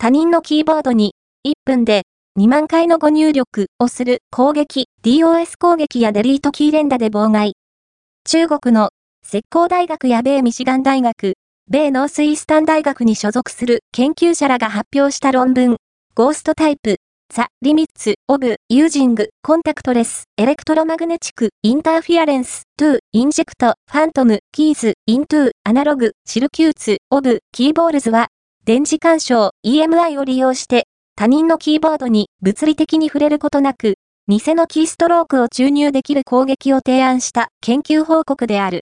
他人のキーボードに1分で2万回の誤入力をする攻撃、DOS 攻撃やデリートキー連打で妨害。中国の浙江大学や米ミシガン大学、米ノースイースタン大学に所属する研究者らが発表した論文、 GhostType, The Limits of Using Contactless Electromagnetic Interference to Inject Phantom Keys into Analog Circuits of Keyboards は、電磁干渉 EMI を利用して、他人のキーボードに物理的に触れることなく、偽のキーストロークを注入できる攻撃を提案した研究報告である。